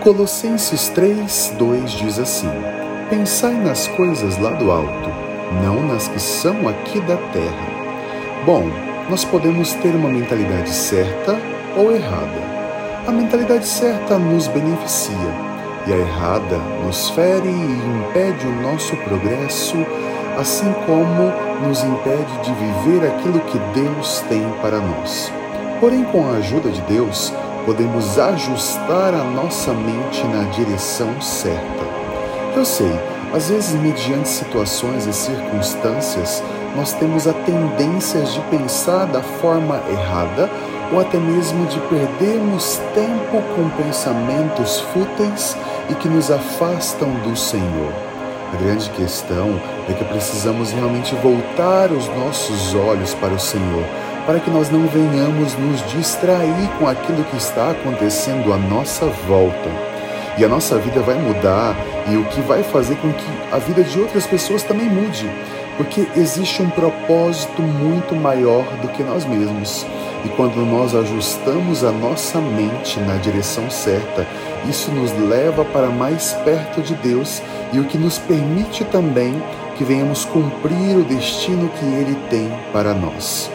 Colossenses 3, 2 diz assim: Pensai nas coisas lá do alto, não nas que são aqui da terra. Bom, nós podemos ter uma mentalidade certa ou errada. A mentalidade certa nos beneficia e a errada nos fere e impede o nosso progresso, assim como nos impede de viver aquilo que Deus tem para nós. Porém, com a ajuda de Deus, podemos ajustar a nossa mente na direção certa. Eu sei, às vezes, mediante situações e circunstâncias, nós temos a tendência de pensar da forma errada ou até mesmo de perdermos tempo com pensamentos fúteis e que nos afastam do Senhor. A grande questão é que precisamos realmente voltar os nossos olhos para o Senhor para que nós não venhamos nos distrair com aquilo que está acontecendo à nossa volta. E a nossa vida vai mudar e o que vai fazer com que a vida de outras pessoas também mude, porque existe um propósito muito maior do que nós mesmos. E quando nós ajustamos a nossa mente na direção certa, isso nos leva para mais perto de Deus e o que nos permite também que venhamos cumprir o destino que Ele tem para nós.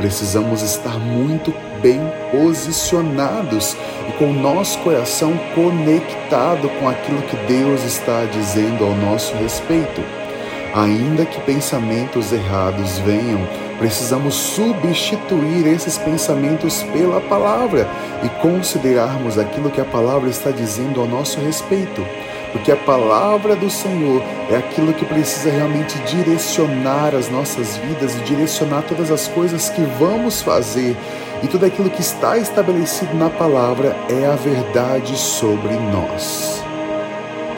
Precisamos estar muito bem posicionados e com o nosso coração conectado com aquilo que Deus está dizendo ao nosso respeito. Ainda que pensamentos errados venham, precisamos substituir esses pensamentos pela palavra e considerarmos aquilo que a palavra está dizendo ao nosso respeito porque a palavra do Senhor é aquilo que precisa realmente direcionar as nossas vidas e direcionar todas as coisas que vamos fazer. E tudo aquilo que está estabelecido na palavra é a verdade sobre nós.